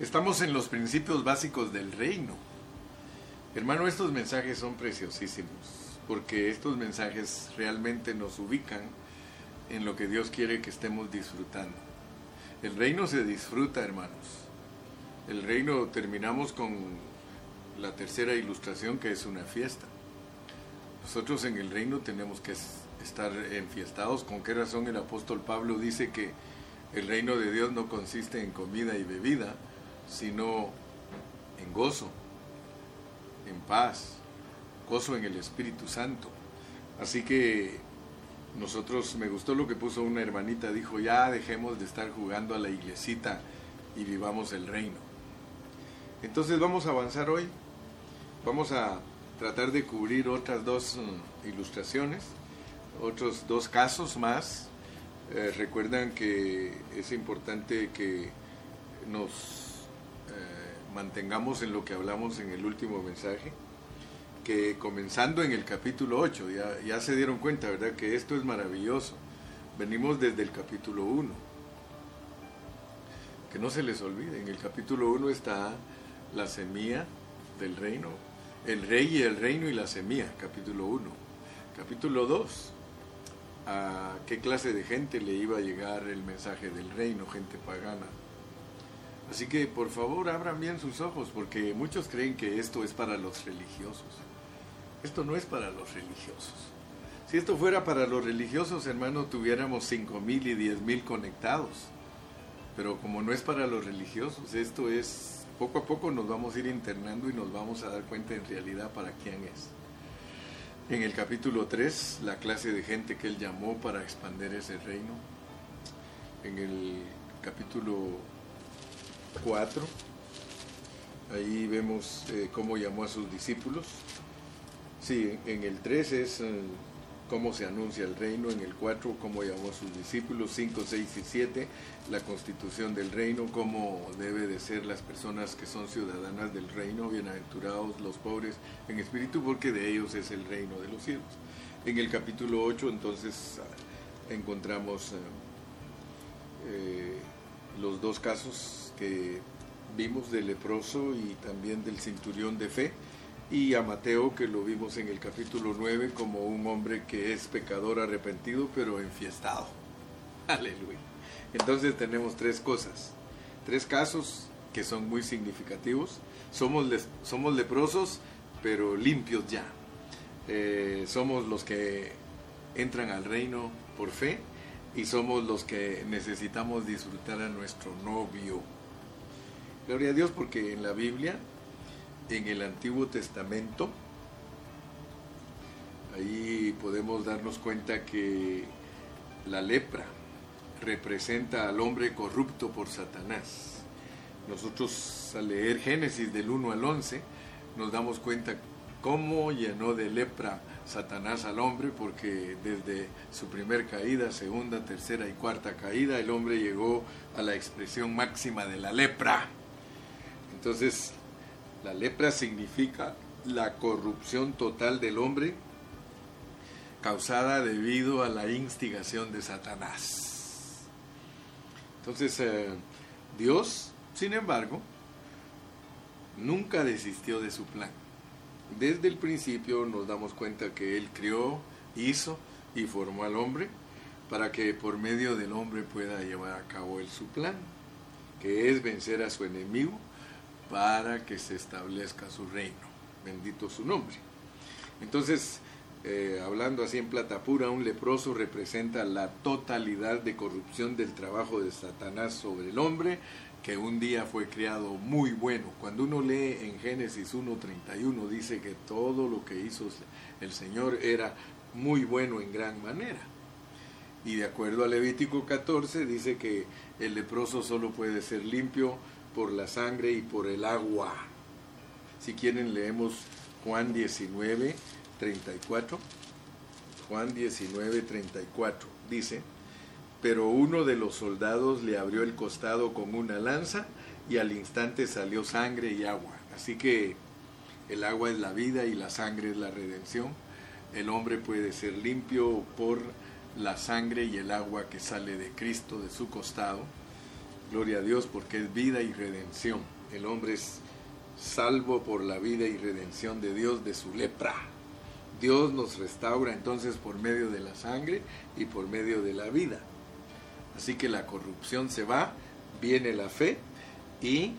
Estamos en los principios básicos del reino. Hermano, estos mensajes son preciosísimos, porque estos mensajes realmente nos ubican en lo que Dios quiere que estemos disfrutando. El reino se disfruta, hermanos. El reino terminamos con la tercera ilustración, que es una fiesta. Nosotros en el reino tenemos que estar enfiestados. ¿Con qué razón el apóstol Pablo dice que el reino de Dios no consiste en comida y bebida, sino en gozo, en paz, gozo en el Espíritu Santo? Así que nosotros, me gustó lo que puso una hermanita, dijo, ya dejemos de estar jugando a la iglesita y vivamos el reino. Entonces vamos a avanzar hoy, vamos a tratar de cubrir otras dos mm, ilustraciones, otros dos casos más. Eh, recuerdan que es importante que nos mantengamos en lo que hablamos en el último mensaje que comenzando en el capítulo 8, ya, ya se dieron cuenta, ¿verdad? Que esto es maravilloso. Venimos desde el capítulo 1. Que no se les olvide, en el capítulo 1 está la semilla del reino, el rey y el reino y la semilla, capítulo 1. Capítulo 2, a qué clase de gente le iba a llegar el mensaje del reino, gente pagana. Así que por favor abran bien sus ojos, porque muchos creen que esto es para los religiosos. Esto no es para los religiosos. Si esto fuera para los religiosos, hermano, tuviéramos cinco mil y diez mil conectados. Pero como no es para los religiosos, esto es, poco a poco nos vamos a ir internando y nos vamos a dar cuenta en realidad para quién es. En el capítulo 3, la clase de gente que él llamó para expandir ese reino. En el capítulo 4, ahí vemos eh, cómo llamó a sus discípulos. Sí, en el 3 es eh, cómo se anuncia el reino, en el 4 cómo llamó a sus discípulos, 5, 6 y 7 la constitución del reino, cómo debe de ser las personas que son ciudadanas del reino, bienaventurados los pobres en espíritu, porque de ellos es el reino de los cielos. En el capítulo 8 entonces encontramos eh, los dos casos que vimos del leproso y también del cinturión de fe y a Mateo que lo vimos en el capítulo 9 como un hombre que es pecador arrepentido pero enfiestado. Aleluya. Entonces tenemos tres cosas, tres casos que son muy significativos. Somos, somos leprosos pero limpios ya. Eh, somos los que entran al reino por fe y somos los que necesitamos disfrutar a nuestro novio. Gloria a Dios porque en la Biblia en el Antiguo Testamento, ahí podemos darnos cuenta que la lepra representa al hombre corrupto por Satanás. Nosotros al leer Génesis del 1 al 11 nos damos cuenta cómo llenó de lepra Satanás al hombre, porque desde su primer caída, segunda, tercera y cuarta caída, el hombre llegó a la expresión máxima de la lepra. Entonces, la lepra significa la corrupción total del hombre causada debido a la instigación de Satanás. Entonces, eh, Dios, sin embargo, nunca desistió de su plan. Desde el principio nos damos cuenta que Él crió, hizo y formó al hombre para que por medio del hombre pueda llevar a cabo su plan, que es vencer a su enemigo para que se establezca su reino. Bendito su nombre. Entonces, eh, hablando así en plata pura, un leproso representa la totalidad de corrupción del trabajo de Satanás sobre el hombre, que un día fue creado muy bueno. Cuando uno lee en Génesis 1.31 dice que todo lo que hizo el Señor era muy bueno en gran manera. Y de acuerdo a Levítico 14 dice que el leproso solo puede ser limpio por la sangre y por el agua. Si quieren leemos Juan 19, 34. Juan 19, 34 dice, pero uno de los soldados le abrió el costado con una lanza y al instante salió sangre y agua. Así que el agua es la vida y la sangre es la redención. El hombre puede ser limpio por la sangre y el agua que sale de Cristo, de su costado Gloria a Dios porque es vida y redención. El hombre es salvo por la vida y redención de Dios de su lepra. Dios nos restaura entonces por medio de la sangre y por medio de la vida. Así que la corrupción se va, viene la fe y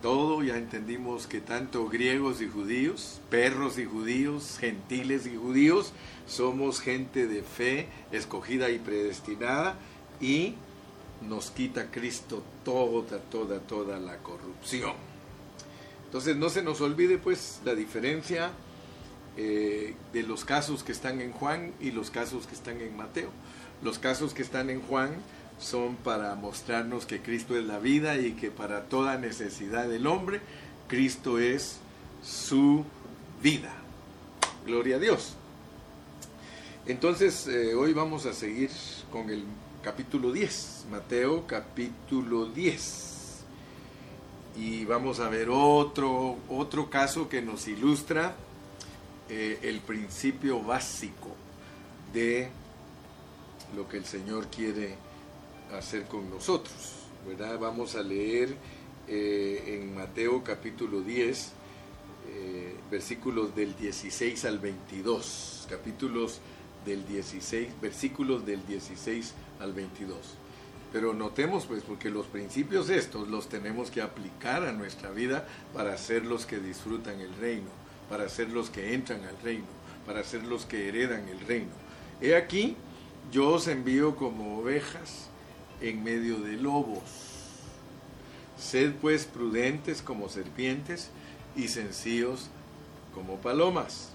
todo ya entendimos que tanto griegos y judíos, perros y judíos, gentiles y judíos, somos gente de fe escogida y predestinada y nos quita Cristo toda, toda, toda la corrupción. Entonces no se nos olvide pues la diferencia eh, de los casos que están en Juan y los casos que están en Mateo. Los casos que están en Juan son para mostrarnos que Cristo es la vida y que para toda necesidad del hombre, Cristo es su vida. Gloria a Dios. Entonces, eh, hoy vamos a seguir con el capítulo 10, Mateo capítulo 10. Y vamos a ver otro, otro caso que nos ilustra eh, el principio básico de lo que el Señor quiere hacer con nosotros. ¿verdad? Vamos a leer eh, en Mateo capítulo 10, eh, versículos del 16 al 22. Capítulos del 16, versículos del 16 al 22. Pero notemos pues porque los principios estos los tenemos que aplicar a nuestra vida para ser los que disfrutan el reino, para ser los que entran al reino, para ser los que heredan el reino. He aquí, yo os envío como ovejas en medio de lobos. Sed pues prudentes como serpientes y sencillos como palomas.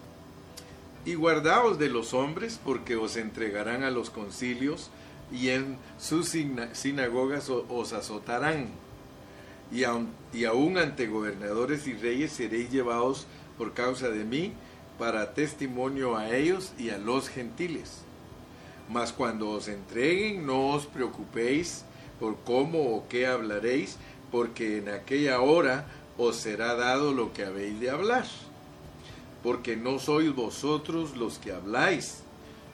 Y guardaos de los hombres, porque os entregarán a los concilios y en sus sinagogas os azotarán. Y, aun, ante gobernadores y reyes seréis llevados por causa de mí para testimonio a ellos y a los gentiles. Mas cuando os entreguen, no os preocupéis por cómo o qué hablaréis, porque en aquella hora os será dado lo que habéis de hablar. Porque no sois vosotros los que habláis,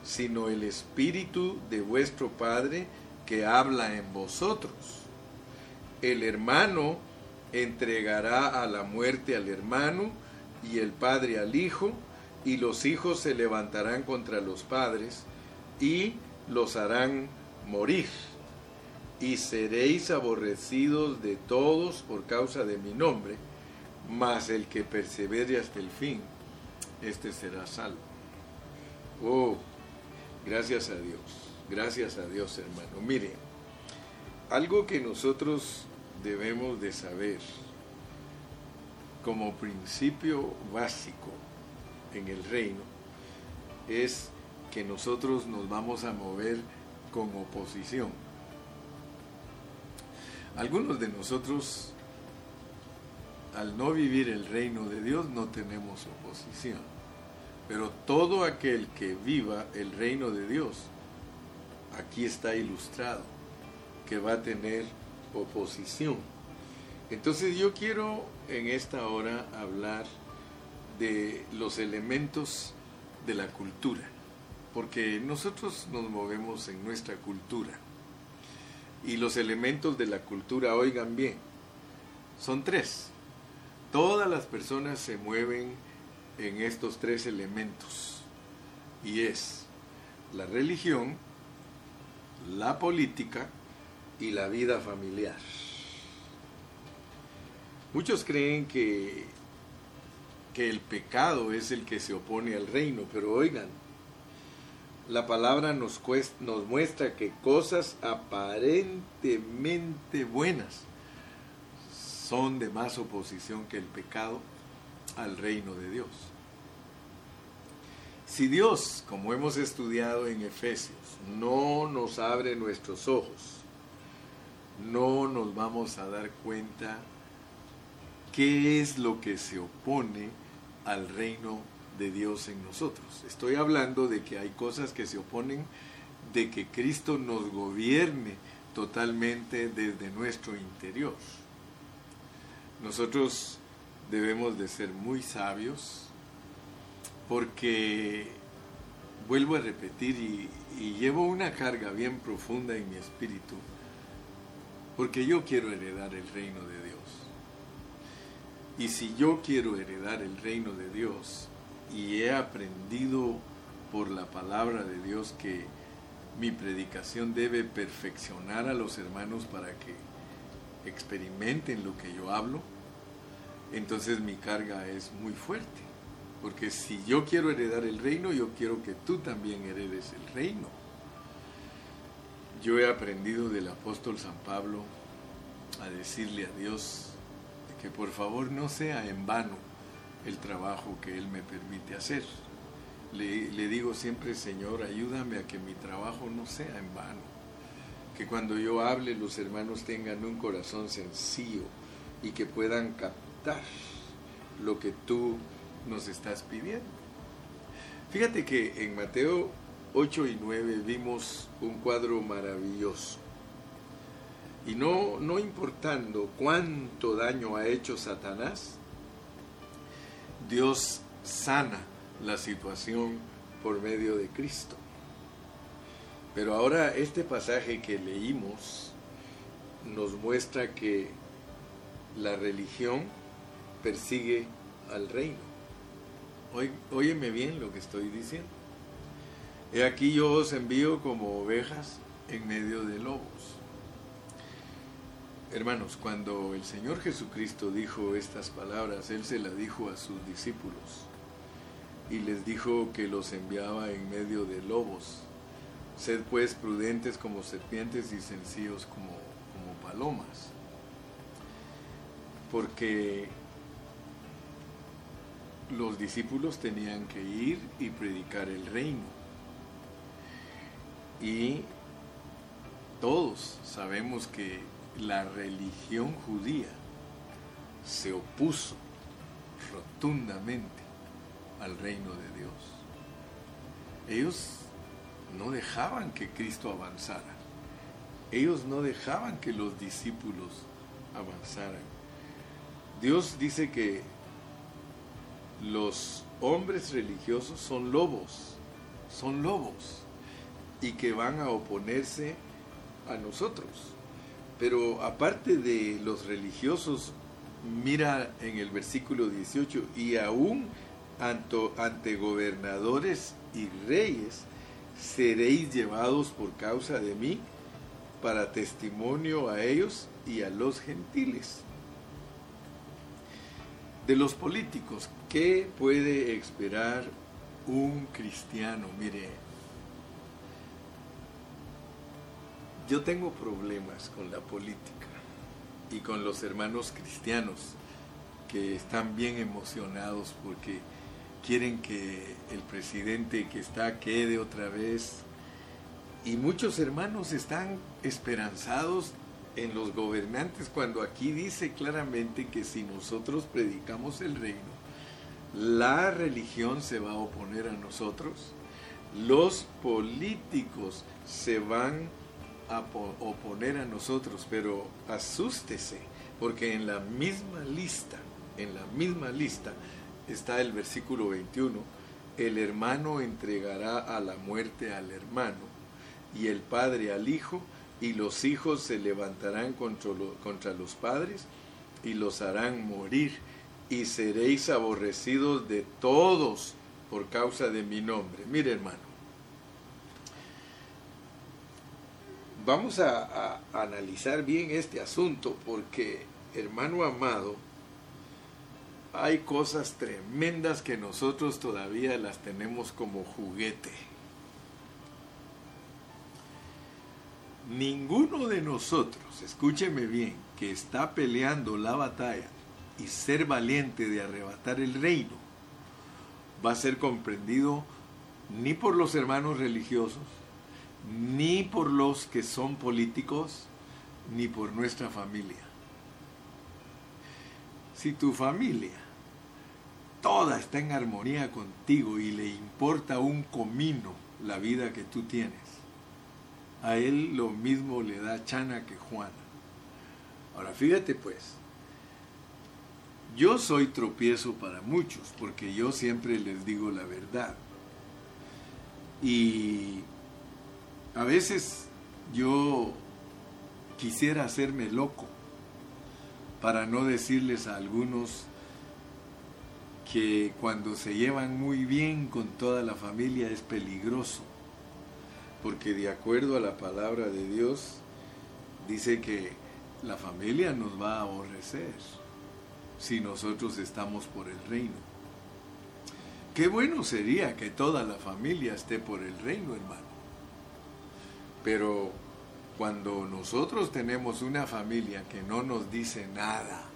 sino el Espíritu de vuestro Padre que habla en vosotros. El hermano entregará a la muerte al hermano y el padre al hijo, y los hijos se levantarán contra los padres y los harán morir. Y seréis aborrecidos de todos por causa de mi nombre, mas el que persevere hasta el fin, este será salvo. Oh, Gracias a Dios, gracias a Dios hermano. Mire, algo que nosotros debemos de saber como principio básico en el reino es que nosotros nos vamos a mover con oposición. Algunos de nosotros, al no vivir el reino de Dios, no tenemos oposición. Pero todo aquel que viva el reino de Dios, aquí está ilustrado, que va a tener oposición. Entonces yo quiero en esta hora hablar de los elementos de la cultura, porque nosotros nos movemos en nuestra cultura. Y los elementos de la cultura, oigan bien, son tres. Todas las personas se mueven en estos tres elementos y es la religión, la política y la vida familiar. Muchos creen que, que el pecado es el que se opone al reino, pero oigan, la palabra nos, muestra que cosas aparentemente buenas son de más oposición que el pecado al reino de Dios. Si Dios, como hemos estudiado en Efesios, no nos abre nuestros ojos, no nos vamos a dar cuenta qué es lo que se opone al reino de Dios en nosotros. Estoy hablando de que hay cosas que se oponen de que Cristo nos gobierne totalmente desde nuestro interior. Nosotros debemos de ser muy sabios porque vuelvo a repetir y, llevo una carga bien profunda en mi espíritu Porque yo quiero heredar el reino de Dios. Y si yo quiero heredar el reino de Dios y he aprendido por la palabra de Dios que mi predicación debe perfeccionar a los hermanos para que experimenten lo que yo hablo, entonces mi carga es muy fuerte. Porque si yo quiero heredar el reino, yo quiero que tú también heredes el reino. Yo he aprendido del apóstol San Pablo a decirle a Dios que por favor no sea en vano el trabajo que Él me permite hacer. Le, digo siempre, Señor, ayúdame a que mi trabajo no sea en vano. Que cuando yo hable los hermanos tengan un corazón sencillo y que puedan captar lo que tú nos estás pidiendo. Fíjate que en Mateo 8 y 9 vimos un cuadro maravilloso. Y no, no importando cuánto daño ha hecho Satanás, Dios sana la situación por medio de Cristo. Pero ahora este pasaje que leímos nos muestra que la religión persigue al reino. Óyeme bien lo que estoy diciendo. He aquí yo os envío como ovejas en medio de lobos. Hermanos, cuando el Señor Jesucristo dijo estas palabras, Él se las dijo a sus discípulos y les dijo que los enviaba en medio de lobos. Sed pues prudentes como serpientes y sencillos como, como palomas. Porque los discípulos tenían que ir y predicar el reino. Y todos sabemos que la religión judía se opuso rotundamente al reino de Dios. Ellos no dejaban que Cristo avanzara. Ellos no dejaban que los discípulos avanzaran. Dios dice que los hombres religiosos son lobos, son lobos, y que van a oponerse a nosotros. Pero aparte de los religiosos, mira en el versículo 18, y aún ante, gobernadores y reyes seréis llevados por causa de mí para testimonio a ellos y a los gentiles de los políticos, ¿qué puede esperar un cristiano? Mire, yo tengo problemas con la política y con los hermanos cristianos que están bien emocionados porque quieren que el presidente que está quede otra vez. Y muchos hermanos están esperanzados en los gobernantes cuando aquí dice claramente que si nosotros predicamos el reino, la religión se va a oponer a nosotros, los políticos se van a oponer a nosotros, pero asústese, porque en la misma lista, en la misma lista está el versículo 21, el hermano entregará a la muerte al hermano y el padre al hijo, y los hijos se levantarán contra, los padres y los harán morir, y seréis aborrecidos de todos por causa de mi nombre. Mire hermano, vamos a, analizar bien este asunto porque, hermano amado, hay cosas tremendas que nosotros todavía las tenemos como juguete. Ninguno de nosotros, escúcheme bien, que está peleando la batalla y ser valiente de arrebatar el reino, va a ser comprendido ni por los hermanos religiosos, ni por los que son políticos, ni por nuestra familia. Si tu familia toda está en armonía contigo y le importa un comino la vida que tú tienes, a él lo mismo le da Chana que Juana. Ahora fíjate pues, yo soy tropiezo para muchos porque yo siempre les digo la verdad. Y a veces yo quisiera hacerme loco para no decirles a algunos que cuando se llevan muy bien con toda la familia es peligroso, porque de acuerdo a la palabra de Dios dice que la familia nos va a aborrecer si nosotros estamos por el reino. Qué bueno sería que toda la familia esté por el reino, hermano. Pero cuando nosotros tenemos una familia que no nos dice nada,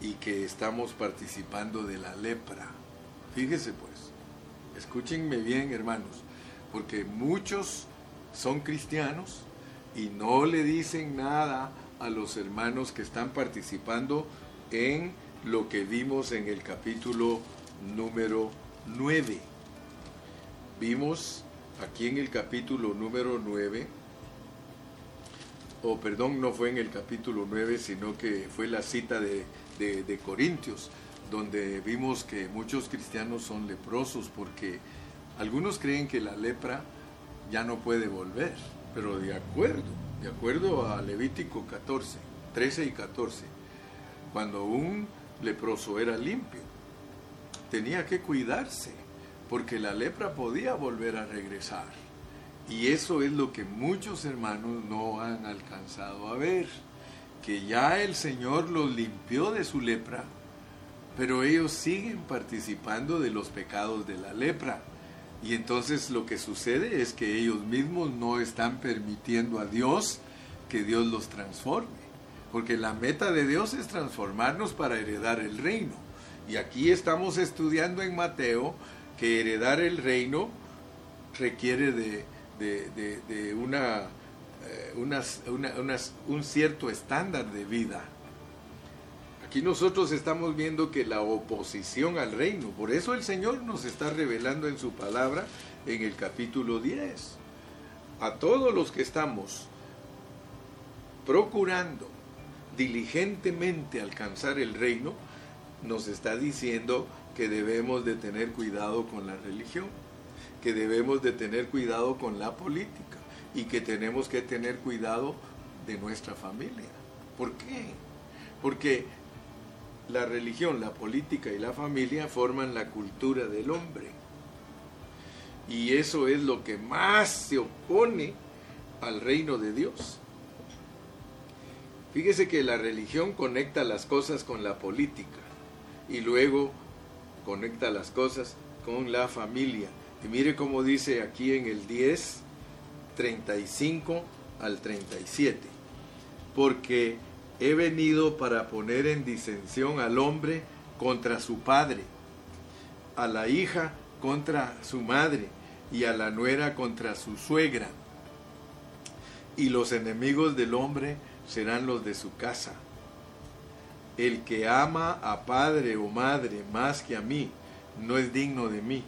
y que estamos participando de la lepra. Fíjese pues, escúchenme bien hermanos, porque muchos son cristianos y no le dicen nada a los hermanos que están participando en lo que vimos en el capítulo número 9. Vimos aquí en el capítulo número 9, o perdón, no fue en el capítulo 9, sino que fue la cita de de, Corintios, donde vimos que muchos cristianos son leprosos porque algunos creen que la lepra ya no puede volver, pero de acuerdo, de acuerdo a Levítico 14, 13 y 14, cuando un leproso era limpio, tenía que cuidarse, porque la lepra podía volver a regresar. Y eso es lo que muchos hermanos no han alcanzado a ver que ya el Señor los limpió de su lepra, pero ellos siguen participando de los pecados de la lepra. Y entonces lo que sucede es que ellos mismos no están permitiendo a Dios que Dios los transforme. Porque la meta de Dios es transformarnos para heredar el reino. Y aquí estamos estudiando en Mateo que heredar el reino requiere de, de una eh, un cierto estándar de vida. Aquí nosotros estamos viendo que la oposición al reino, por eso el Señor nos está revelando en su palabra en el capítulo 10. A todos los que estamos procurando diligentemente alcanzar el reino, nos está diciendo que debemos de tener cuidado con la religión, que debemos de tener cuidado con la política y que tenemos que tener cuidado de nuestra familia. ¿Por qué? Porque la religión, la política y la familia forman la cultura del hombre. Y eso es lo que más se opone al reino de Dios. Fíjese que la religión conecta las cosas con la política y luego conecta las cosas con la familia. Y mire cómo dice aquí en el 10, 35 al 37. Porque he venido para poner en disensión al hombre contra su padre, a la hija contra su madre y a la nuera contra su suegra. Y los enemigos del hombre serán los de su casa. El que ama a padre o madre más que a mí, no es digno de mí.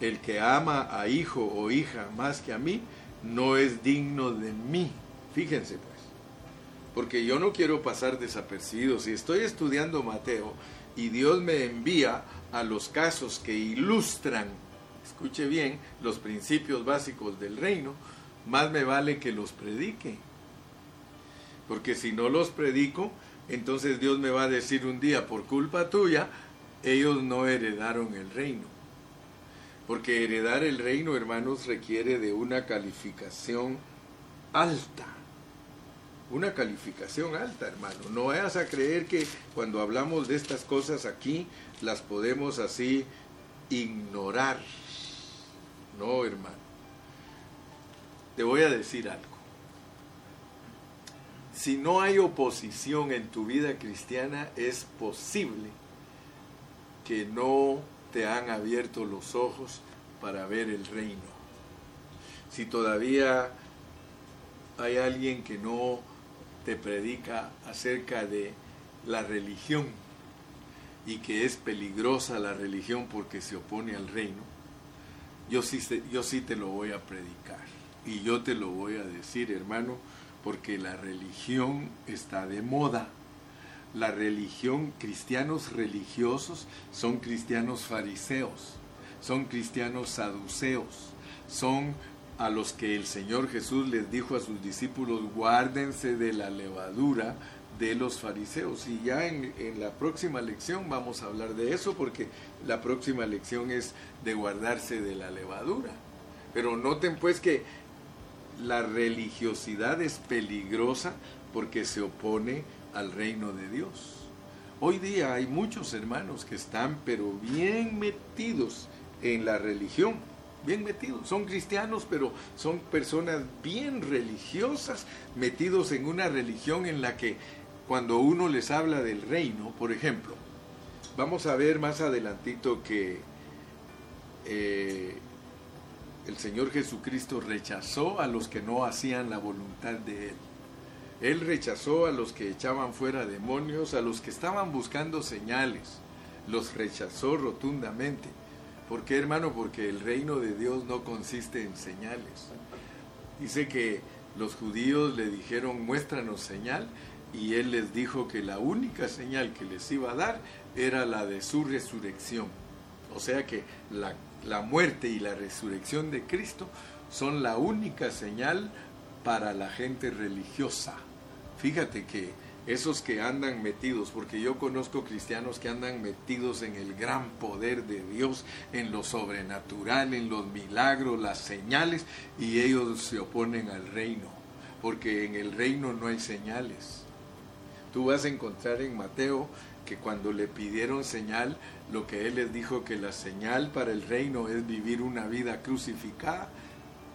El que ama a hijo o hija más que a mí, no es digno de mí. Fíjense pues, porque yo no quiero pasar desapercibido. Si estoy estudiando Mateo y Dios me envía a los casos que ilustran, escuche bien, los principios básicos del reino, más me vale que los predique. Porque si no los predico, entonces Dios me va a decir un día, por culpa tuya, ellos no heredaron el reino. Porque heredar el reino, hermanos, requiere de una calificación alta. Una calificación alta, hermano. No vayas a creer que cuando hablamos de estas cosas aquí, las podemos así ignorar. No, hermano. Te voy a decir algo. Si no hay oposición en tu vida cristiana, es posible que no te han abierto los ojos para ver el reino. Si todavía hay alguien que no te predica acerca de la religión y que es peligrosa la religión porque se opone al reino, yo sí, yo sí te lo voy a predicar y yo te lo voy a decir, hermano, porque la religión está de moda la religión, cristianos religiosos son cristianos fariseos, son cristianos saduceos, son a los que el Señor Jesús les dijo a sus discípulos, guárdense de la levadura de los fariseos. Y ya en, en, la próxima lección vamos a hablar de eso, porque la próxima lección es de guardarse de la levadura. Pero noten pues que la religiosidad es peligrosa porque se opone al reino de Dios. Hoy día hay muchos hermanos que están pero bien metidos en la religión, bien metidos. Son cristianos pero son personas bien religiosas, metidos en una religión en la que cuando uno les habla del reino, por ejemplo, vamos a ver más adelantito que eh, el Señor Jesucristo rechazó a los que no hacían la voluntad de Él. Él rechazó a los que echaban fuera demonios, a los que estaban buscando señales. Los rechazó rotundamente. ¿Por qué, hermano? Porque el reino de Dios no consiste en señales. Dice que los judíos le dijeron, muéstranos señal, y él les dijo que la única señal que les iba a dar era la de su resurrección. O sea que la la muerte y la resurrección de Cristo son la única señal para la gente religiosa. Fíjate que esos que andan metidos, porque yo conozco cristianos que andan metidos en el gran poder de Dios, en lo sobrenatural, en los milagros, las señales, y ellos se oponen al reino, porque en el reino no hay señales. Tú vas a encontrar en Mateo que cuando le pidieron señal, lo que él les dijo que la señal para el reino es vivir una vida crucificada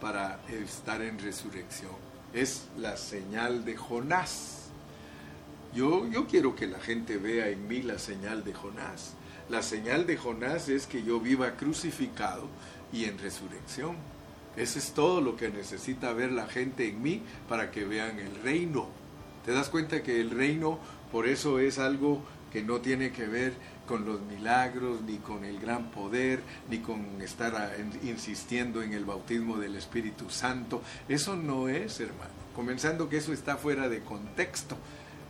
para estar en resurrección. Es la señal de Jonás. Yo, yo quiero que la gente vea en mí la señal de Jonás. La señal de Jonás es que yo viva crucificado y en resurrección. Ese es todo lo que necesita ver la gente en mí para que vean el reino. ¿Te das cuenta que el reino por eso es algo que no tiene que ver con los milagros, ni con el gran poder, ni con estar insistiendo en el bautismo del Espíritu Santo. Eso no es, hermano. Comenzando que eso está fuera de contexto.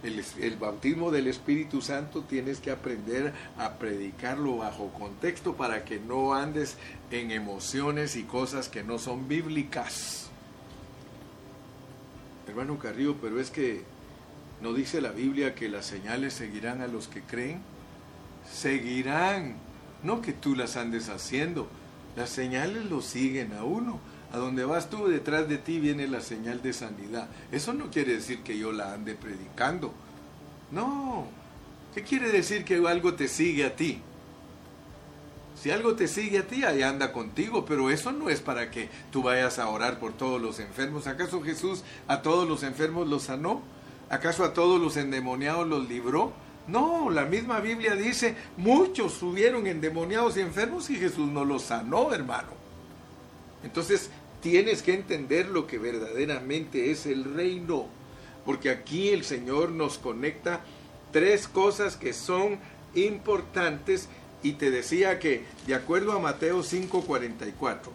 El, bautismo del Espíritu Santo tienes que aprender a predicarlo bajo contexto para que no andes en emociones y cosas que no son bíblicas. Hermano Carrillo, pero es que ¿No dice la Biblia que las señales seguirán a los que creen? Seguirán, no que tú las andes haciendo. Las señales lo siguen a uno. A donde vas tú, detrás de ti viene la señal de sanidad. Eso no quiere decir que yo la ande predicando. No. ¿Qué quiere decir que algo te sigue a ti? Si algo te sigue a ti, ahí anda contigo, pero eso no es para que tú vayas a orar por todos los enfermos. ¿Acaso Jesús a todos los enfermos los sanó? ¿Acaso a todos los endemoniados los libró? No, la misma Biblia dice, muchos subieron endemoniados y enfermos y Jesús no los sanó, hermano. Entonces, tienes que entender lo que verdaderamente es el reino, porque aquí el Señor nos conecta tres cosas que son importantes y te decía que, de acuerdo a Mateo 5:44,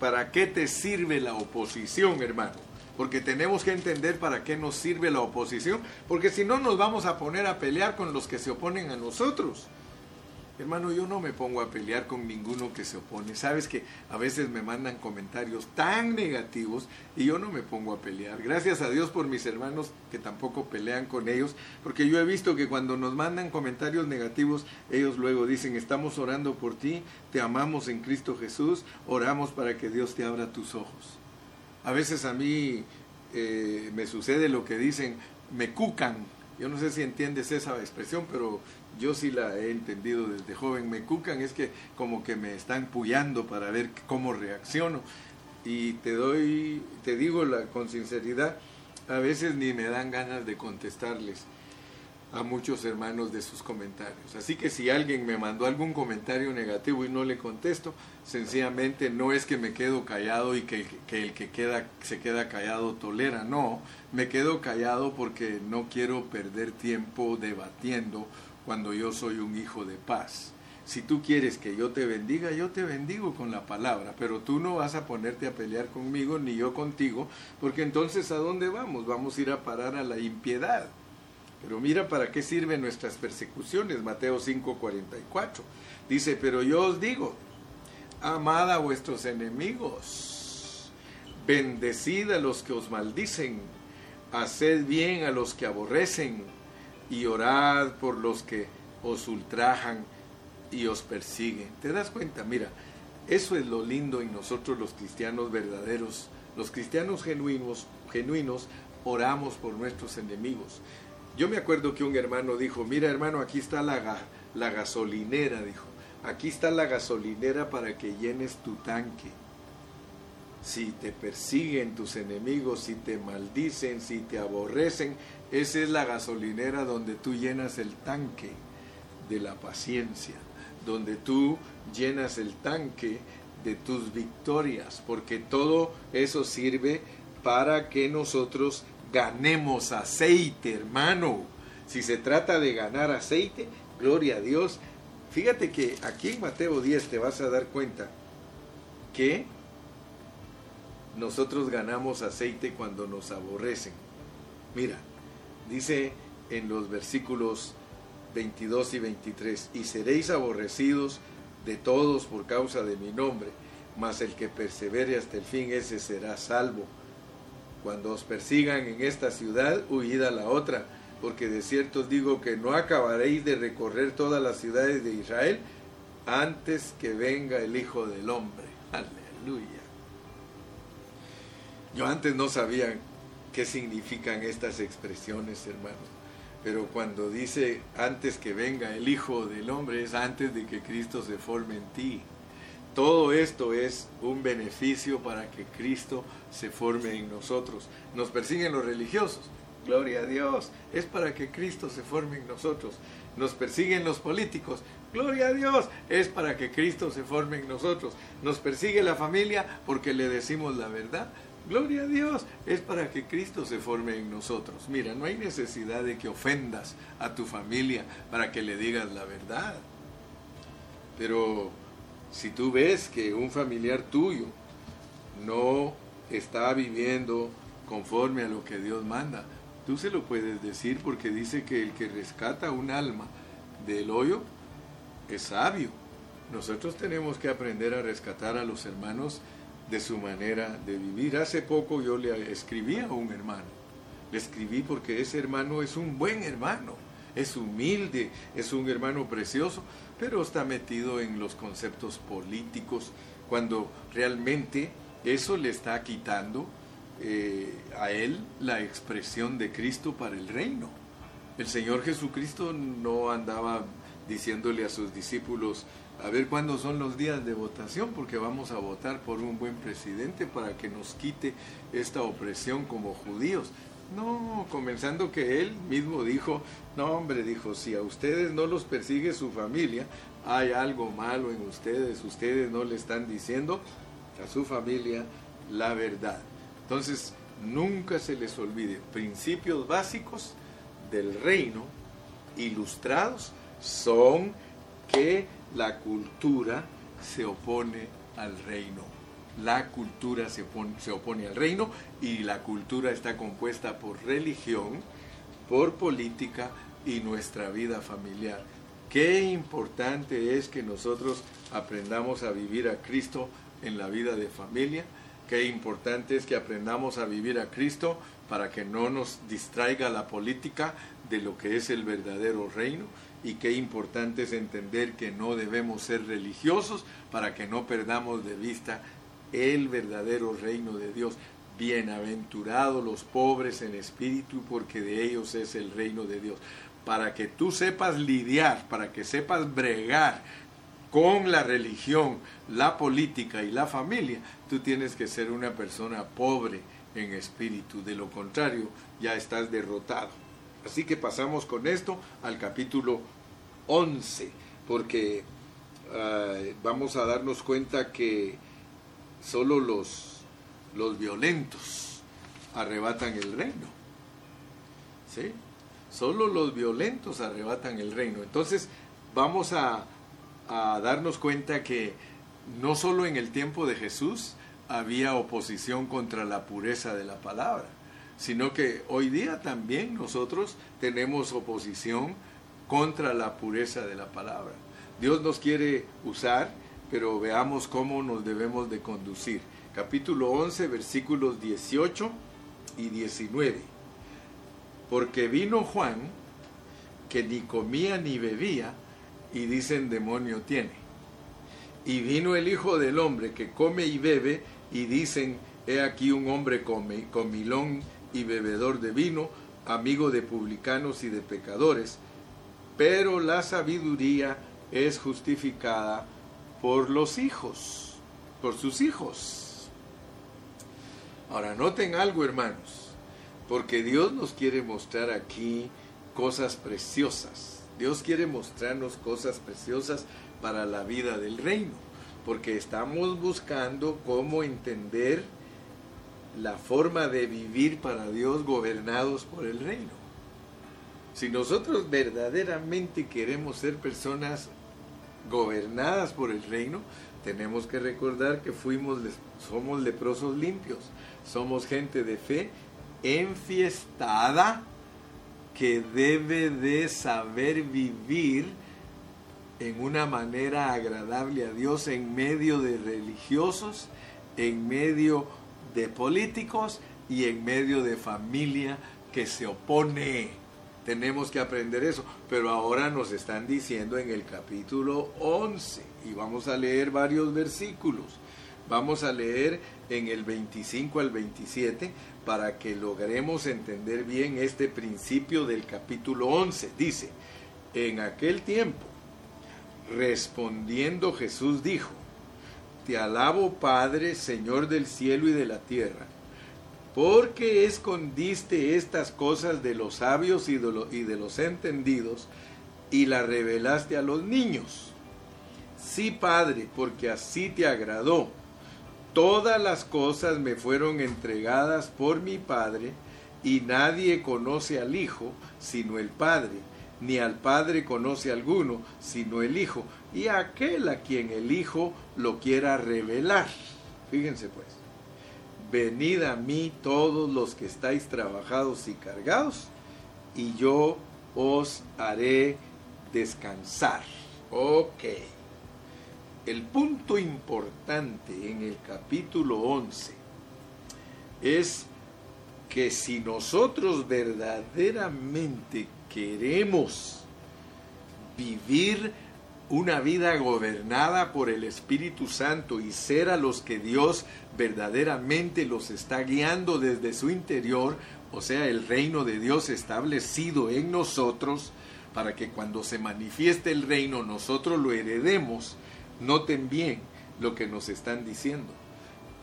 ¿para qué te sirve la oposición, hermano? Porque tenemos que entender para qué nos sirve la oposición, porque si no nos vamos a poner a pelear con los que se oponen a nosotros. Hermano, yo no me pongo a pelear con ninguno que se opone. Sabes que a veces me mandan comentarios tan negativos y yo no me pongo a pelear. Gracias a Dios por mis hermanos que tampoco pelean con ellos, porque yo he visto que cuando nos mandan comentarios negativos, ellos luego dicen, estamos orando por ti, te amamos en Cristo Jesús, oramos para que Dios te abra tus ojos. A veces a mí eh, me sucede lo que dicen, me cucan. Yo no sé si entiendes esa expresión, pero yo sí la he entendido desde joven. Me cucan es que como que me están puyando para ver cómo reacciono. Y te doy, te digo con sinceridad, a veces ni me dan ganas de contestarles a muchos hermanos de sus comentarios. Así que si alguien me mandó algún comentario negativo y no le contesto, sencillamente no es que me quedo callado y que, que, el que queda, se queda callado tolera, no, me quedo callado porque no quiero perder tiempo debatiendo cuando yo soy un hijo de paz. Si tú quieres que yo te bendiga, yo te bendigo con la palabra, pero tú no vas a ponerte a pelear conmigo ni yo contigo, porque entonces ¿a dónde vamos? Vamos a ir a parar a la impiedad. Pero mira para qué sirven nuestras persecuciones, Mateo 5:44. Dice, pero yo os digo, amad a vuestros enemigos, bendecid a los que os maldicen, haced bien a los que aborrecen, y orad por los que os ultrajan y os persiguen. ¿Te das cuenta? Mira, eso es lo lindo en nosotros los cristianos verdaderos. Los cristianos genuinos, genuinos oramos por nuestros enemigos. Yo me acuerdo que un hermano dijo, mira hermano, aquí está la, gasolinera, dijo. Aquí está la gasolinera para que llenes tu tanque. Si te persiguen tus enemigos, si te maldicen, si te aborrecen, esa es la gasolinera donde tú llenas el tanque de la paciencia, donde tú llenas el tanque de tus victorias, porque todo eso sirve para que nosotros ganemos aceite, hermano. Si se trata de ganar aceite, gloria a Dios. Fíjate que aquí en Mateo 10 te vas a dar cuenta que nosotros ganamos aceite cuando nos aborrecen. Mira, dice en los versículos 22 y 23, y seréis aborrecidos de todos por causa de mi nombre, mas el que persevere hasta el fin, ese será salvo. Cuando os persigan en esta ciudad, huid a la otra, porque de cierto os digo que no acabaréis de recorrer todas las ciudades de Israel antes que venga el Hijo del Hombre. Aleluya. Yo antes no sabía qué significan estas expresiones, hermanos. Pero cuando dice antes que venga el Hijo del Hombre, es antes de que Cristo se forme en ti. Todo esto es un beneficio para que Cristo se forme en nosotros. Nos persiguen los religiosos. Gloria a Dios. Es para que Cristo se forme en nosotros. Nos persiguen los políticos. Gloria a Dios. Es para que Cristo se forme en nosotros. Nos persigue la familia porque le decimos la verdad. Gloria a Dios, es para que Cristo se forme en nosotros. Mira, no hay necesidad de que ofendas a tu familia para que le digas la verdad. Pero si tú ves que un familiar tuyo no está viviendo conforme a lo que Dios manda, tú se lo puedes decir porque dice que el que rescata un alma del hoyo es sabio. Nosotros tenemos que aprender a rescatar a los hermanos de su manera de vivir. Hace poco yo le escribí a un hermano. Le escribí porque ese hermano es un buen hermano, es humilde, es un hermano precioso, pero está metido en los conceptos políticos cuando realmente eso le está quitando eh, a él la expresión de Cristo para el reino. El Señor Jesucristo no andaba diciéndole a sus discípulos, a ver cuándo son los días de votación, porque vamos a votar por un buen presidente para que nos quite esta opresión como judíos. No, comenzando que él mismo dijo, no hombre, dijo, si a ustedes no los persigue su familia, hay algo malo en ustedes, ustedes no le están diciendo a su familia la verdad. Entonces, nunca se les olvide, principios básicos del reino, ilustrados, son que la cultura se opone al reino. La cultura se, se, opone al reino y la cultura está compuesta por religión, por política y nuestra vida familiar. Qué importante es que nosotros aprendamos a vivir a Cristo en la vida de familia. Qué importante es que aprendamos a vivir a Cristo para que no nos distraiga la política de lo que es el verdadero reino y qué importante es entender que no debemos ser religiosos para que no perdamos de vista el verdadero reino de Dios. Bienaventurados los pobres en espíritu, porque de ellos es el reino de Dios. Para que tú sepas lidiar, para que sepas bregar con la religión, la política y la familia, tú tienes que ser una persona pobre en espíritu. De lo contrario, ya estás derrotado. Así que pasamos con esto al capítulo 11, porque ah, vamos a darnos cuenta que solo los, los violentos arrebatan el reino. ¿Sí? Solo los violentos arrebatan el reino. Entonces vamos a, a darnos cuenta que no solo en el tiempo de Jesús había oposición contra la pureza de la palabra, sino que hoy día también nosotros tenemos oposición contra la pureza de la palabra. Dios nos quiere usar, pero veamos cómo nos debemos de conducir. capítulo 11, versículos 18 y 19. Porque vino Juan, que ni comía ni bebía, y dicen demonio tiene. Y vino el Hijo del Hombre, que come y bebe, y dicen, he aquí un hombre comilón y bebedor de vino, amigo de publicanos y de pecadores. Pero la sabiduría es justificada por los hijos, por sus hijos. Ahora, noten algo, hermanos, porque Dios nos quiere mostrar aquí cosas preciosas. Dios quiere mostrarnos cosas preciosas para la vida del reino, porque estamos buscando cómo entender la forma de vivir para Dios gobernados por el reino. Si nosotros verdaderamente queremos ser personas gobernadas por el reino, tenemos que recordar que fuimos, somos leprosos limpios, somos gente de fe enfiestada que debe de saber vivir en una manera agradable a Dios en medio de religiosos, en medio de políticos y en medio de familia que se opone tenemos que aprender eso. Pero ahora nos están diciendo en el capítulo 11, y vamos a leer varios versículos. Vamos a leer en el 25 al 27 para que logremos entender bien este principio del capítulo 11. Dice, en aquel tiempo, respondiendo Jesús dijo, Te alabo Padre, Señor del cielo y de la tierra ¿Por qué escondiste estas cosas de los sabios y de, los entendidos y las revelaste a los niños? Sí, Padre, porque así te agradó. Todas las cosas me fueron entregadas por mi Padre, y nadie conoce al Hijo sino el Padre, ni al Padre conoce alguno sino el Hijo, y aquel a quien el Hijo lo quiera revelar. Fíjense pues. Venid a mí todos los que estáis trabajados y cargados, y yo os haré descansar. Ok. El punto importante en el capítulo 11 es que si nosotros verdaderamente queremos vivir una vida gobernada por el Espíritu Santo y ser a los que Dios verdaderamente los está guiando desde su interior, o sea, el reino de Dios establecido en nosotros, para que cuando se manifieste el reino nosotros lo heredemos, noten bien lo que nos están diciendo,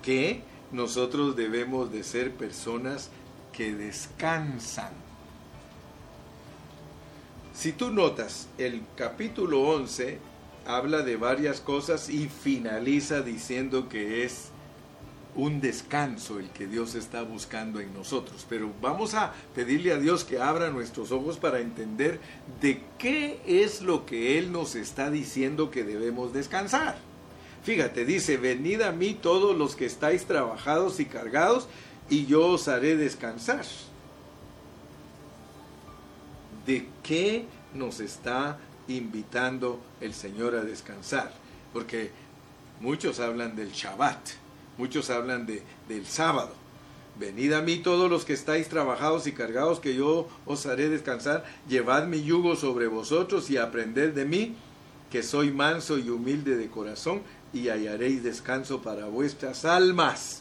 que nosotros debemos de ser personas que descansan. Si tú notas, el capítulo 11 habla de varias cosas y finaliza diciendo que es un descanso el que Dios está buscando en nosotros. Pero vamos a pedirle a Dios que abra nuestros ojos para entender de qué es lo que Él nos está diciendo que debemos descansar. Fíjate, dice, venid a mí todos los que estáis trabajados y cargados, y yo os haré descansar. ¿De qué nos está invitando el Señor a descansar? Porque muchos hablan del Shabbat Muchos hablan de, del sábado. Venid a mí todos los que estáis trabajados y cargados, que yo os haré descansar. Llevad mi yugo sobre vosotros y aprended de mí, que soy manso y humilde de corazón, y hallaréis descanso para vuestras almas.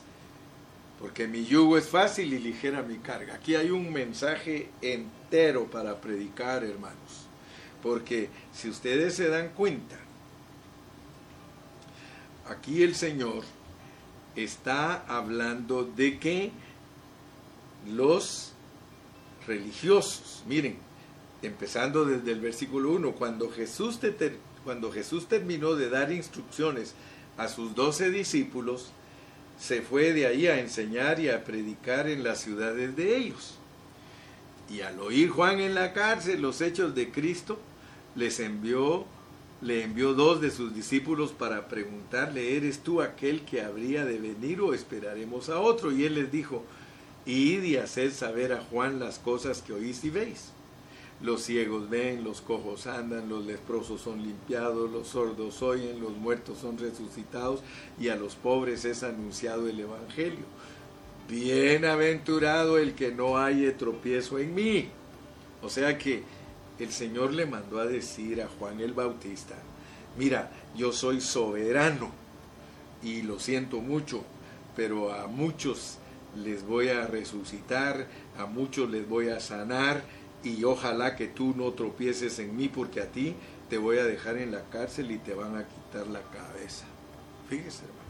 Porque mi yugo es fácil y ligera mi carga. Aquí hay un mensaje entero para predicar, hermanos. Porque si ustedes se dan cuenta, aquí el Señor está hablando de que los religiosos, miren, empezando desde el versículo 1, cuando Jesús, cuando Jesús terminó de dar instrucciones a sus doce discípulos, se fue de ahí a enseñar y a predicar en las ciudades de ellos. Y al oír Juan en la cárcel los hechos de Cristo, les envió le envió dos de sus discípulos para preguntarle, ¿eres tú aquel que habría de venir o esperaremos a otro? Y él les dijo, id y haced saber a Juan las cosas que oís y veis. Los ciegos ven, los cojos andan, los leprosos son limpiados, los sordos oyen, los muertos son resucitados y a los pobres es anunciado el Evangelio. Bienaventurado el que no haya tropiezo en mí. O sea que el Señor le mandó a decir a Juan el Bautista, mira, yo soy soberano y lo siento mucho, pero a muchos les voy a resucitar, a muchos les voy a sanar y ojalá que tú no tropieces en mí porque a ti te voy a dejar en la cárcel y te van a quitar la cabeza. Fíjese, hermano,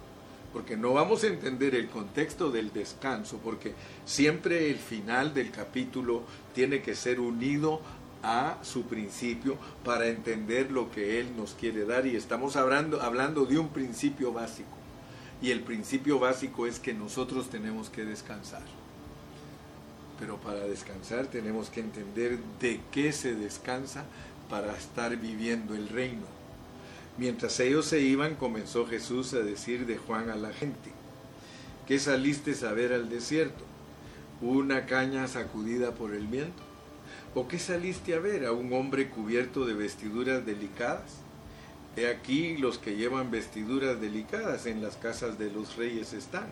porque no vamos a entender el contexto del descanso, porque siempre el final del capítulo tiene que ser unido a su principio para entender lo que Él nos quiere dar y estamos hablando, hablando de un principio básico. Y el principio básico es que nosotros tenemos que descansar. Pero para descansar tenemos que entender de qué se descansa para estar viviendo el reino. Mientras ellos se iban, comenzó Jesús a decir de Juan a la gente, ¿qué saliste a ver al desierto? ¿Una caña sacudida por el viento? ¿O qué saliste a ver a un hombre cubierto de vestiduras delicadas? He aquí los que llevan vestiduras delicadas en las casas de los reyes están.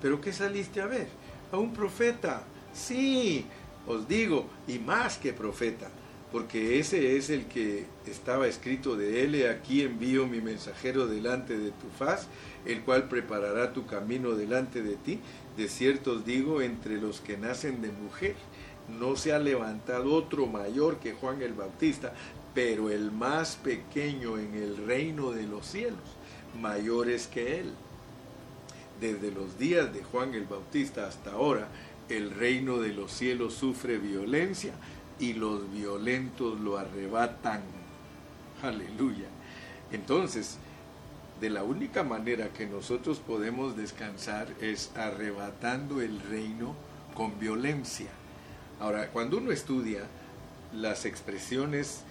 ¿Pero qué saliste a ver? A un profeta. Sí, os digo, y más que profeta, porque ese es el que estaba escrito de él, aquí envío mi mensajero delante de tu faz, el cual preparará tu camino delante de ti. De cierto os digo, entre los que nacen de mujer, no se ha levantado otro mayor que Juan el Bautista, pero el más pequeño en el reino de los cielos, mayor es que él. Desde los días de Juan el Bautista hasta ahora, el reino de los cielos sufre violencia y los violentos lo arrebatan. Aleluya. Entonces, de la única manera que nosotros podemos descansar es arrebatando el reino con violencia. Ahora, cuando uno estudia las expresiones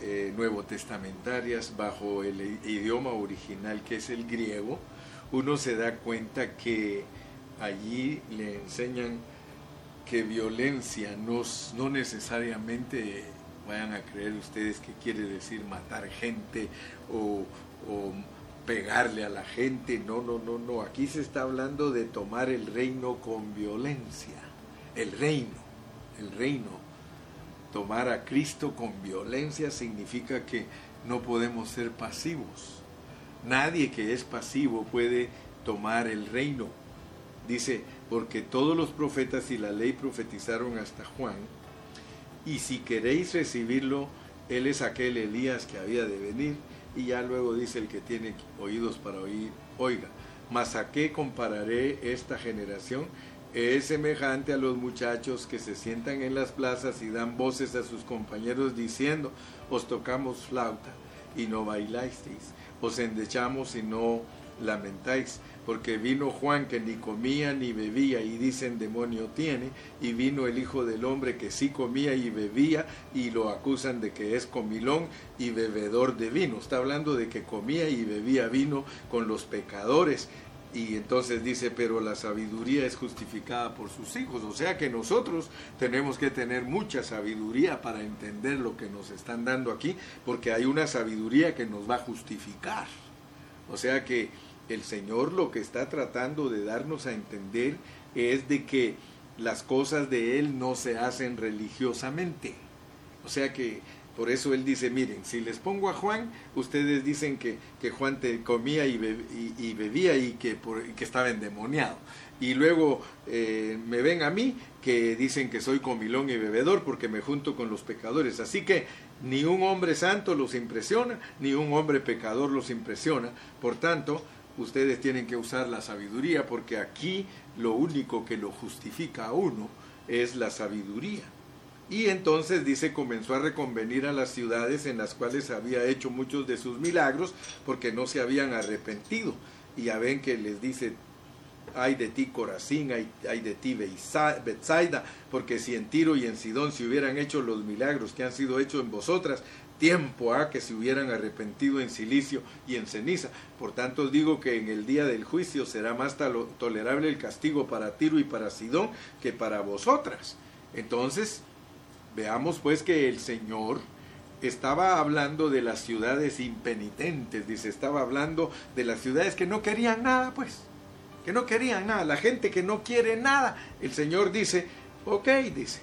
eh, nuevo testamentarias bajo el idioma original que es el griego, uno se da cuenta que allí le enseñan que violencia no, no necesariamente vayan a creer ustedes que quiere decir matar gente o, o pegarle a la gente, no, no, no, no, aquí se está hablando de tomar el reino con violencia, el reino, el reino tomar a Cristo con violencia significa que no podemos ser pasivos. Nadie que es pasivo puede tomar el reino. Dice, porque todos los profetas y la ley profetizaron hasta Juan, y si queréis recibirlo, él es aquel Elías que había de venir, y ya luego dice el que tiene oídos para oír, oiga, mas a qué compararé esta generación? es semejante a los muchachos que se sientan en las plazas y dan voces a sus compañeros diciendo, os tocamos flauta y no bailasteis, os endechamos y no lamentáis, porque vino Juan que ni comía ni bebía y dicen demonio tiene, y vino el Hijo del Hombre que sí comía y bebía y lo acusan de que es comilón y bebedor de vino. Está hablando de que comía y bebía vino con los pecadores y entonces dice, pero la sabiduría es justificada por sus hijos. O sea que nosotros tenemos que tener mucha sabiduría para entender lo que nos están dando aquí, porque hay una sabiduría que nos va a justificar. O sea que el Señor lo que está tratando de darnos a entender es de que las cosas de Él no se hacen religiosamente. O sea que por eso él dice, miren, si les pongo a Juan, ustedes dicen que, que Juan te comía y, bebía y que, que estaba endemoniado. Y luego eh, me ven a mí que dicen que soy comilón y bebedor porque me junto con los pecadores. Así que ni un hombre santo los impresiona, ni un hombre pecador los impresiona. Por tanto, ustedes tienen que usar la sabiduría porque aquí lo único que lo justifica a uno es la sabiduría. Y entonces dice, comenzó a reconvenir a las ciudades en las cuales había hecho muchos de sus milagros porque no se habían arrepentido. Y ya ven que les dice, hay de ti Corazín, hay, hay de ti Betsaida, porque si en Tiro y en Sidón se hubieran hecho los milagros que han sido hechos en vosotras, tiempo a que se hubieran arrepentido en silicio y en ceniza. Por tanto os digo que en el día del juicio será más tolerable el castigo para Tiro y para Sidón que para vosotras. Entonces, Veamos pues que el Señor estaba hablando de las ciudades impenitentes, dice, estaba hablando de las ciudades que no querían nada, pues, que no querían nada, la gente que no quiere nada. El Señor dice, ok, dice.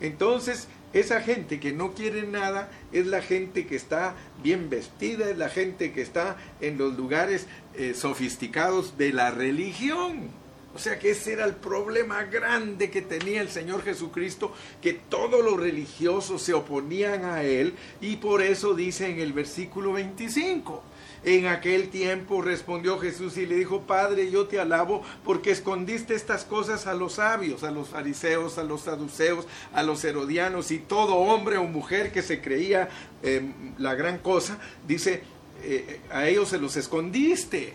Entonces, esa gente que no quiere nada es la gente que está bien vestida, es la gente que está en los lugares eh, sofisticados de la religión. O sea que ese era el problema grande que tenía el Señor Jesucristo, que todos los religiosos se oponían a Él y por eso dice en el versículo 25, en aquel tiempo respondió Jesús y le dijo, Padre, yo te alabo porque escondiste estas cosas a los sabios, a los fariseos, a los saduceos, a los herodianos y todo hombre o mujer que se creía em, la gran cosa, dice, eh, a ellos se los escondiste.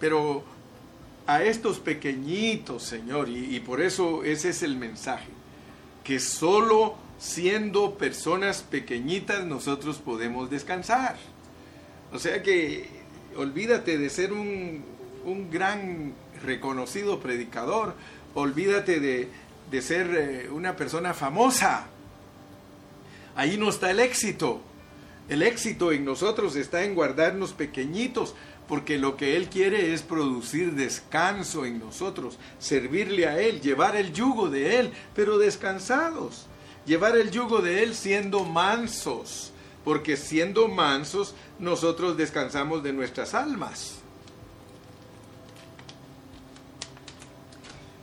Pero a estos pequeñitos, Señor, y, por eso ese es el mensaje, que solo siendo personas pequeñitas nosotros podemos descansar. O sea que olvídate de ser un, gran reconocido predicador, olvídate de, de ser eh, una persona famosa. Ahí no está el éxito. El éxito en nosotros está en guardarnos pequeñitos, porque lo que Él quiere es producir descanso en nosotros, servirle a Él, llevar el yugo de Él, pero descansados, llevar el yugo de Él siendo mansos, porque siendo mansos nosotros descansamos de nuestras almas.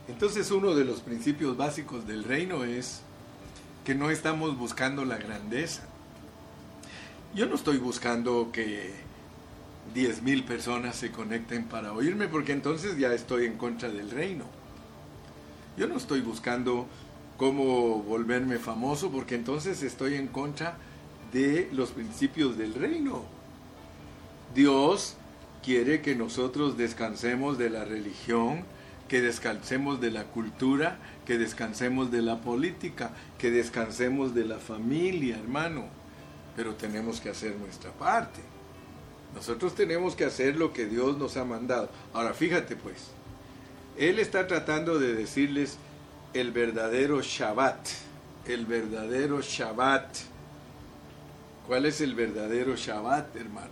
Entonces uno de los principios básicos del reino es que no estamos buscando la grandeza. Yo no estoy buscando que diez mil personas se conecten para oírme, porque entonces ya estoy en contra del reino. Yo no estoy buscando cómo volverme famoso, porque entonces estoy en contra de los principios del reino. Dios quiere que nosotros descansemos de la religión, que descansemos de la cultura, que descansemos de la política, que descansemos de la familia, hermano. Pero tenemos que hacer nuestra parte. Nosotros tenemos que hacer lo que Dios nos ha mandado. Ahora, fíjate pues, Él está tratando de decirles el verdadero Shabbat, el verdadero Shabbat. ¿Cuál es el verdadero Shabbat, hermano?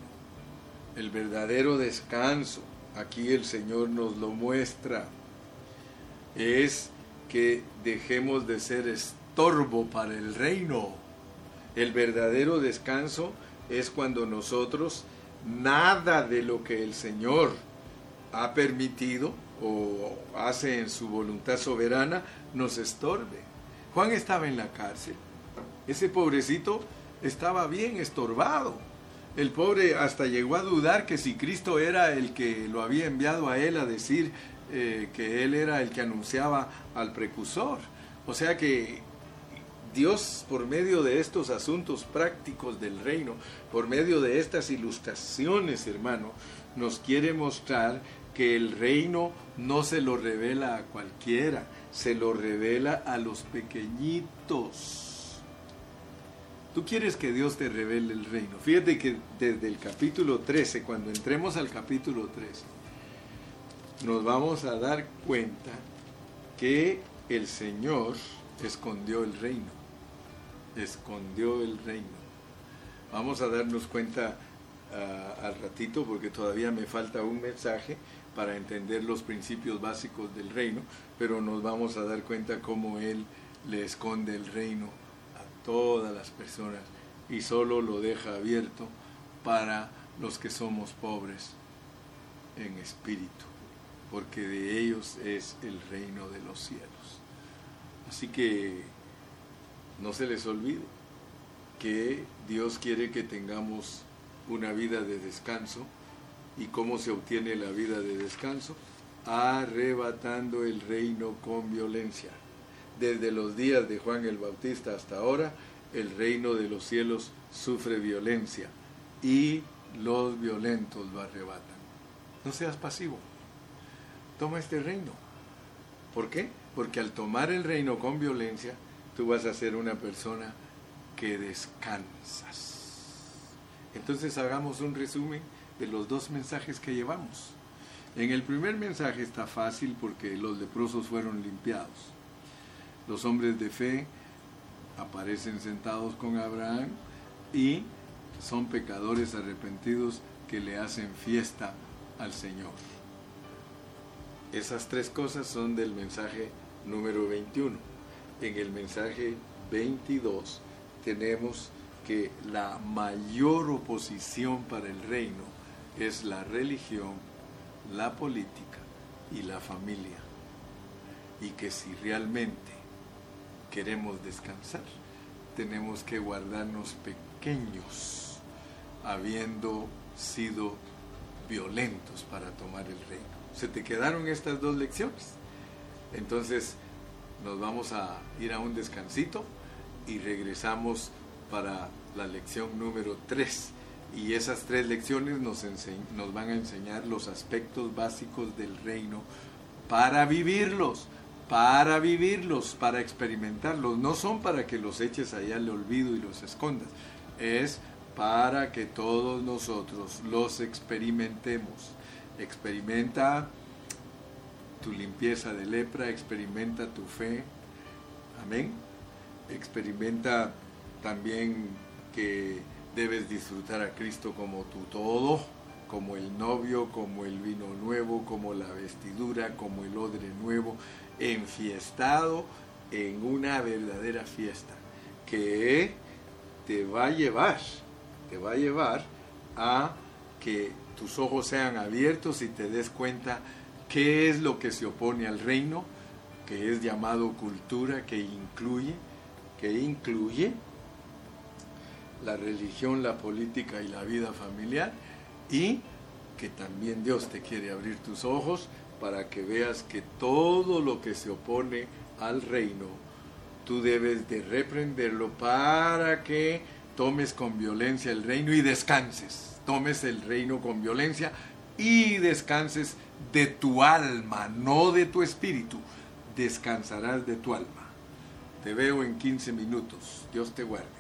El verdadero descanso. Aquí el Señor nos lo muestra. Es que dejemos de ser estorbo para el reino. El verdadero descanso es cuando nosotros nada de lo que el Señor ha permitido o hace en su voluntad soberana nos estorbe. Juan estaba en la cárcel. Ese pobrecito estaba bien estorbado. El pobre hasta llegó a dudar que si Cristo era el que lo había enviado a él a decir eh, que él era el que anunciaba al precursor. O sea que Dios, por medio de estos asuntos prácticos del reino, por medio de estas ilustraciones, hermano, nos quiere mostrar que el reino no se lo revela a cualquiera, se lo revela a los pequeñitos. Tú quieres que Dios te revele el reino. Fíjate que desde el capítulo 13, cuando entremos al capítulo 13, nos vamos a dar cuenta que el Señor escondió el reino escondió el reino. Vamos a darnos cuenta ah, al ratito porque todavía me falta un mensaje para entender los principios básicos del reino, pero nos vamos a dar cuenta cómo Él le esconde el reino todas las personas y solo lo deja abierto para los que somos pobres en espíritu, porque de ellos es el reino de los cielos. Así que no se les olvide que Dios quiere que tengamos una vida de descanso. ¿Y cómo se obtiene la vida de descanso? Arrebatando el reino con violencia. Desde los días de Juan el Bautista hasta ahora, el reino de los cielos sufre violencia y los violentos lo arrebatan. No seas pasivo. Toma este reino. ¿Por qué? Porque al tomar el reino con violencia, tú vas a ser una persona que descansas. Entonces hagamos un resumen de los dos mensajes que llevamos. En el primer mensaje está fácil porque los leprosos fueron limpiados. Los hombres de fe aparecen sentados con Abraham y son pecadores arrepentidos que le hacen fiesta al Señor. Esas tres cosas son del mensaje número 21. En el mensaje 22 tenemos que la mayor oposición para el reino es la religión, la política y la familia. Y que si realmente queremos descansar, tenemos que guardarnos pequeños, habiendo sido violentos para tomar el reino. Se te quedaron estas dos lecciones. Entonces nos vamos a ir a un descansito y regresamos para la lección número 3. Y esas tres lecciones nos, nos van a enseñar los aspectos básicos del reino para vivirlos, para vivirlos, para experimentarlos. No son para que los eches allá al olvido y los escondas. Es para que todos nosotros los experimentemos. Experimenta tu limpieza de lepra, experimenta tu fe. Amén. Experimenta también que debes disfrutar a Cristo como tu todo, como el novio, como el vino nuevo, como la vestidura, como el odre nuevo, enfiestado en una verdadera fiesta que te va a llevar, te va a llevar a que tus ojos sean abiertos y te des cuenta qué es lo que se opone al reino, que es llamado cultura, que incluye, que incluye la religión, la política y la vida familiar y que también Dios te quiere abrir tus ojos para que veas que todo lo que se opone al reino, tú debes de reprenderlo para que tomes con violencia el reino y descanses. Tomes el reino con violencia y descanses de tu alma, no de tu espíritu. Descansarás de tu alma. Te veo en 15 minutos. Dios te guarde.